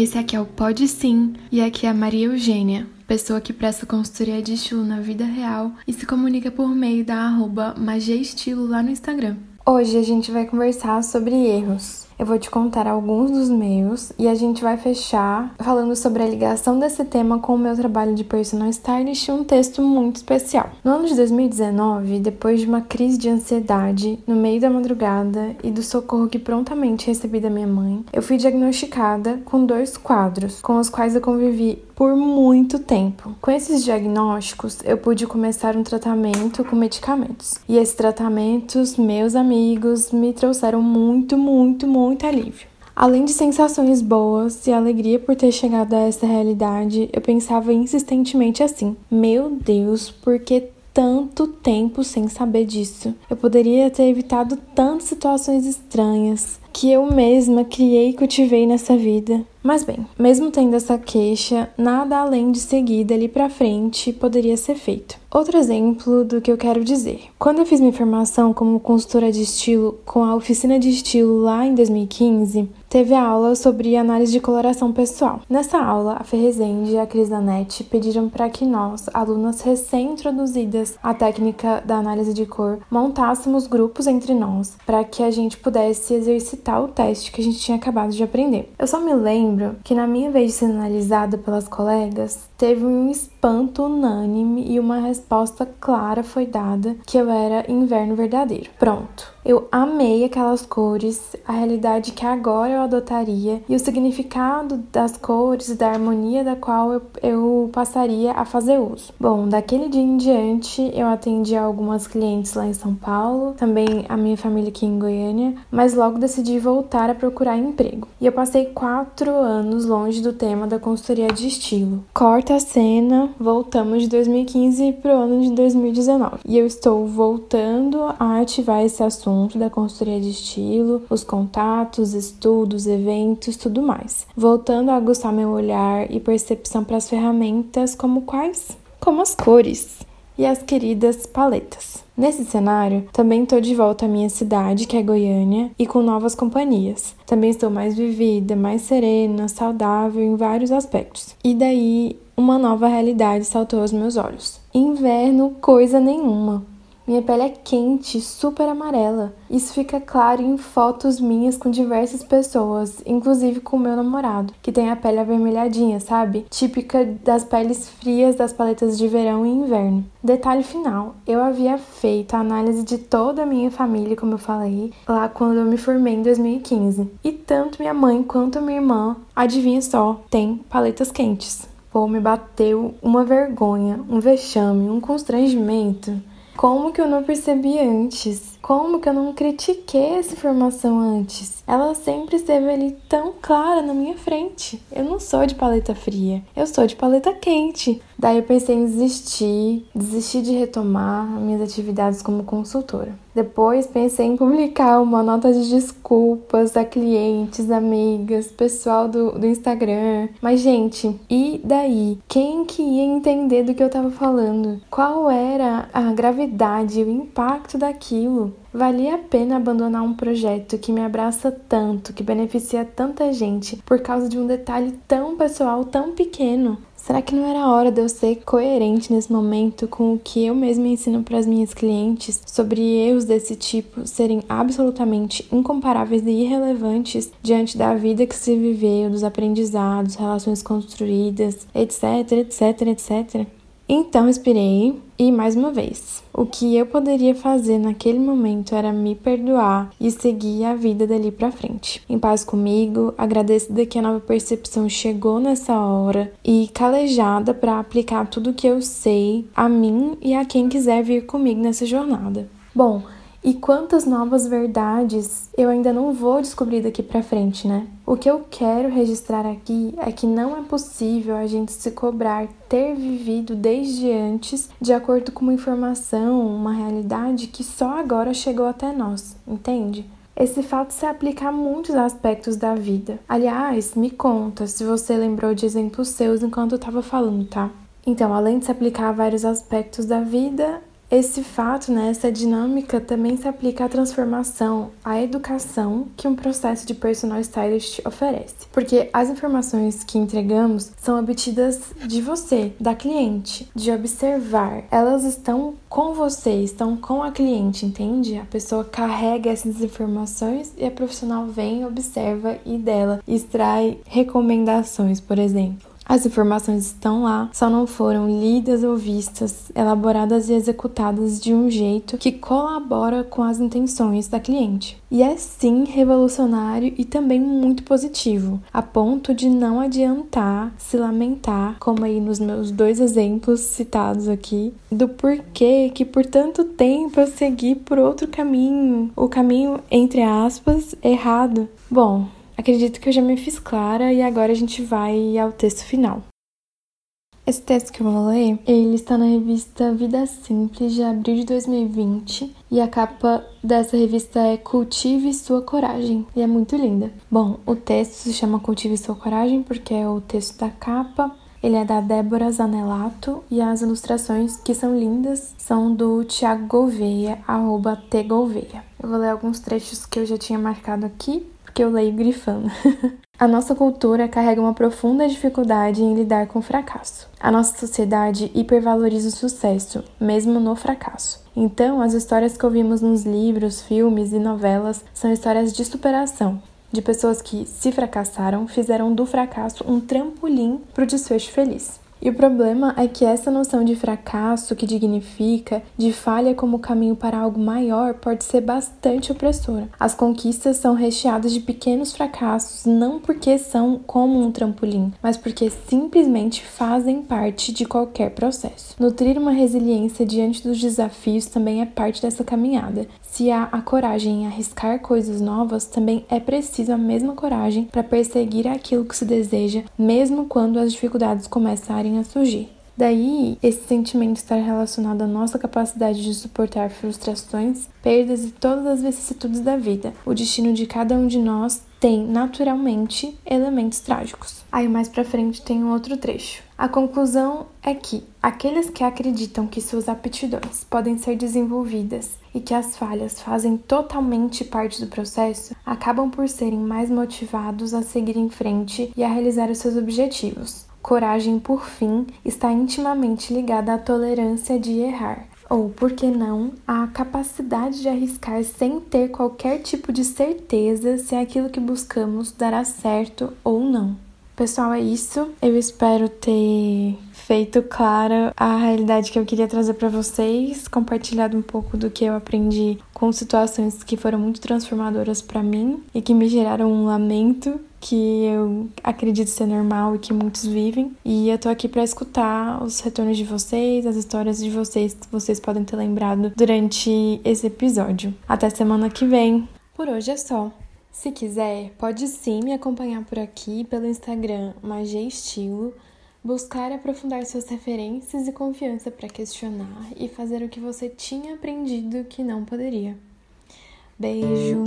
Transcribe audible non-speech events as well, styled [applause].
Esse aqui é o Pode Sim e aqui é a Maria Eugênia, pessoa que presta consultoria de estilo na vida real e se comunica por meio da arroba Magia Estilo lá no Instagram. Hoje a gente vai conversar sobre erros. Eu vou te contar alguns dos meus e a gente vai fechar falando sobre a ligação desse tema com o meu trabalho de personal stylist e um texto muito especial. No ano de 2019, depois de uma crise de ansiedade no meio da madrugada e do socorro que prontamente recebi da minha mãe, eu fui diagnosticada com dois quadros com os quais eu convivi por muito tempo. Com esses diagnósticos, eu pude começar um tratamento com medicamentos. E esses tratamentos, meus amigos, me trouxeram muito, muito, muito alívio. Além de sensações boas e alegria por ter chegado a essa realidade, eu pensava insistentemente assim: meu Deus, por que tanto tempo sem saber disso? Eu poderia ter evitado tantas situações estranhas que eu mesma criei e cultivei nessa vida. Mas bem, mesmo tendo essa queixa, nada além de seguir dali para frente poderia ser feito. Outro exemplo do que eu quero dizer. Quando eu fiz minha formação como consultora de estilo com a oficina de estilo lá em 2015, teve a aula sobre análise de coloração pessoal. Nessa aula, a Ferrezende e a Cris Danete pediram para que nós, alunas recém-introduzidas à técnica da análise de cor, montássemos grupos entre nós para que a gente pudesse exercitar o teste que a gente tinha acabado de aprender. Eu só me lembro lembro que na minha vez de ser analisada pelas colegas, teve um espanto unânime e uma resposta clara foi dada que eu era inverno verdadeiro. Pronto. Eu amei aquelas cores, a realidade que agora eu adotaria e o significado das cores, da harmonia da qual eu, eu passaria a fazer uso. Bom, daquele dia em diante eu atendi algumas clientes lá em São Paulo, também a minha família aqui em Goiânia, mas logo decidi voltar a procurar emprego. E eu passei quatro anos longe do tema da consultoria de estilo. Corta a cena, voltamos de 2015 para o ano de 2019 e eu estou voltando a ativar esse assunto assunto da consultoria de estilo, os contatos, estudos, eventos, tudo mais. Voltando a aguçar meu olhar e percepção para as ferramentas como quais? Como as cores e as queridas paletas. Nesse cenário, também estou de volta à minha cidade, que é Goiânia, e com novas companhias. Também estou mais vivida, mais serena, saudável em vários aspectos. E daí, uma nova realidade saltou aos meus olhos. Inverno, coisa nenhuma. Minha pele é quente, super amarela. Isso fica claro em fotos minhas com diversas pessoas, inclusive com meu namorado, que tem a pele avermelhadinha, sabe? Típica das peles frias das paletas de verão e inverno. Detalhe final: eu havia feito a análise de toda a minha família, como eu falei, lá quando eu me formei em 2015. E tanto minha mãe quanto minha irmã, adivinha só, tem paletas quentes. Pô, me bateu uma vergonha, um vexame, um constrangimento. Como que eu não percebi antes? Como que eu não critiquei essa informação antes? Ela sempre esteve ali tão clara na minha frente. Eu não sou de paleta fria, eu sou de paleta quente. Daí eu pensei em desistir, desistir de retomar minhas atividades como consultora. Depois pensei em publicar uma nota de desculpas a clientes, amigas, pessoal do, do Instagram. Mas, gente, e daí? Quem que ia entender do que eu tava falando? Qual era a gravidade, o impacto daquilo? Valia a pena abandonar um projeto que me abraça tanto, que beneficia tanta gente, por causa de um detalhe tão pessoal, tão pequeno? Será que não era hora de eu ser coerente nesse momento com o que eu mesma ensino para as minhas clientes sobre erros desse tipo serem absolutamente incomparáveis e irrelevantes diante da vida que se viveu, dos aprendizados, relações construídas, etc, etc, etc? Então respirei e mais uma vez, o que eu poderia fazer naquele momento era me perdoar e seguir a vida dali para frente. Em paz comigo, agradecida que a nova percepção chegou nessa hora e calejada para aplicar tudo o que eu sei a mim e a quem quiser vir comigo nessa jornada. Bom, e quantas novas verdades eu ainda não vou descobrir daqui para frente, né? O que eu quero registrar aqui é que não é possível a gente se cobrar ter vivido desde antes de acordo com uma informação, uma realidade que só agora chegou até nós, entende? Esse fato se aplica a muitos aspectos da vida. Aliás, me conta se você lembrou de exemplos seus enquanto eu estava falando, tá? Então, além de se aplicar a vários aspectos da vida, Esse fato, né, essa dinâmica também se aplica à transformação, à educação que um processo de personal stylist oferece. Porque as informações que entregamos são obtidas de você, da cliente, de observar. Elas estão com você, estão com a cliente, entende? A pessoa carrega essas informações e a profissional vem, observa e dela extrai recomendações, por exemplo. As informações estão lá, só não foram lidas ou vistas, elaboradas e executadas de um jeito que colabora com as intenções da cliente. E é sim revolucionário e também muito positivo, a ponto de não adiantar se lamentar, como aí nos meus dois exemplos citados aqui, do porquê que por tanto tempo eu segui por outro caminho, o caminho entre aspas errado. Bom, Acredito que eu já me fiz clara e agora a gente vai ao texto final. Esse texto que eu vou ler, ele está na revista Vida Simples de abril de 2020 e a capa dessa revista é Cultive Sua Coragem e é muito linda. Bom, o texto se chama Cultive Sua Coragem porque é o texto da capa. Ele é da Débora Zanelato e as ilustrações, que são lindas, são do Thiago Gouveia, arroba T Gouveia. Eu vou ler alguns trechos que eu já tinha marcado aqui porque eu leio grifando. [laughs] A nossa cultura carrega uma profunda dificuldade em lidar com o fracasso. A nossa sociedade hipervaloriza o sucesso, mesmo no fracasso. Então, as histórias que ouvimos nos livros, filmes e novelas são histórias de superação, de pessoas que, se fracassaram, fizeram do fracasso um trampolim para o desfecho feliz. E o problema é que essa noção de fracasso que dignifica, de falha como caminho para algo maior, pode ser bastante opressora. As conquistas são recheadas de pequenos fracassos, não porque são como um trampolim, mas porque simplesmente fazem parte de qualquer processo. Nutrir uma resiliência diante dos desafios também é parte dessa caminhada. Se há a coragem em arriscar coisas novas, também é preciso a mesma coragem para perseguir aquilo que se deseja, mesmo quando as dificuldades começarem a surgir. Daí, esse sentimento estar relacionado à nossa capacidade de suportar frustrações, perdas e todas as vicissitudes da vida. O destino de cada um de nós tem, naturalmente, elementos trágicos. Aí mais pra frente tem um outro trecho. A conclusão é que aqueles que acreditam que suas aptidões podem ser desenvolvidas e que as falhas fazem totalmente parte do processo, acabam por serem mais motivados a seguir em frente e a realizar os seus objetivos. Coragem, por fim, está intimamente ligada à tolerância de errar, ou, por que não, à capacidade de arriscar sem ter qualquer tipo de certeza se aquilo que buscamos dará certo ou não. Pessoal, é isso. Eu espero ter feito clara a realidade que eu queria trazer para vocês, compartilhado um pouco do que eu aprendi com situações que foram muito transformadoras para mim e que me geraram um lamento que eu acredito ser normal e que muitos vivem. E eu tô aqui para escutar os retornos de vocês, as histórias de vocês que vocês podem ter lembrado durante esse episódio. Até semana que vem. Por hoje é só. Se quiser, pode sim me acompanhar por aqui pelo Instagram Magia Estilo, buscar aprofundar suas referências e confiança para questionar e fazer o que você tinha aprendido que não poderia. Beijo!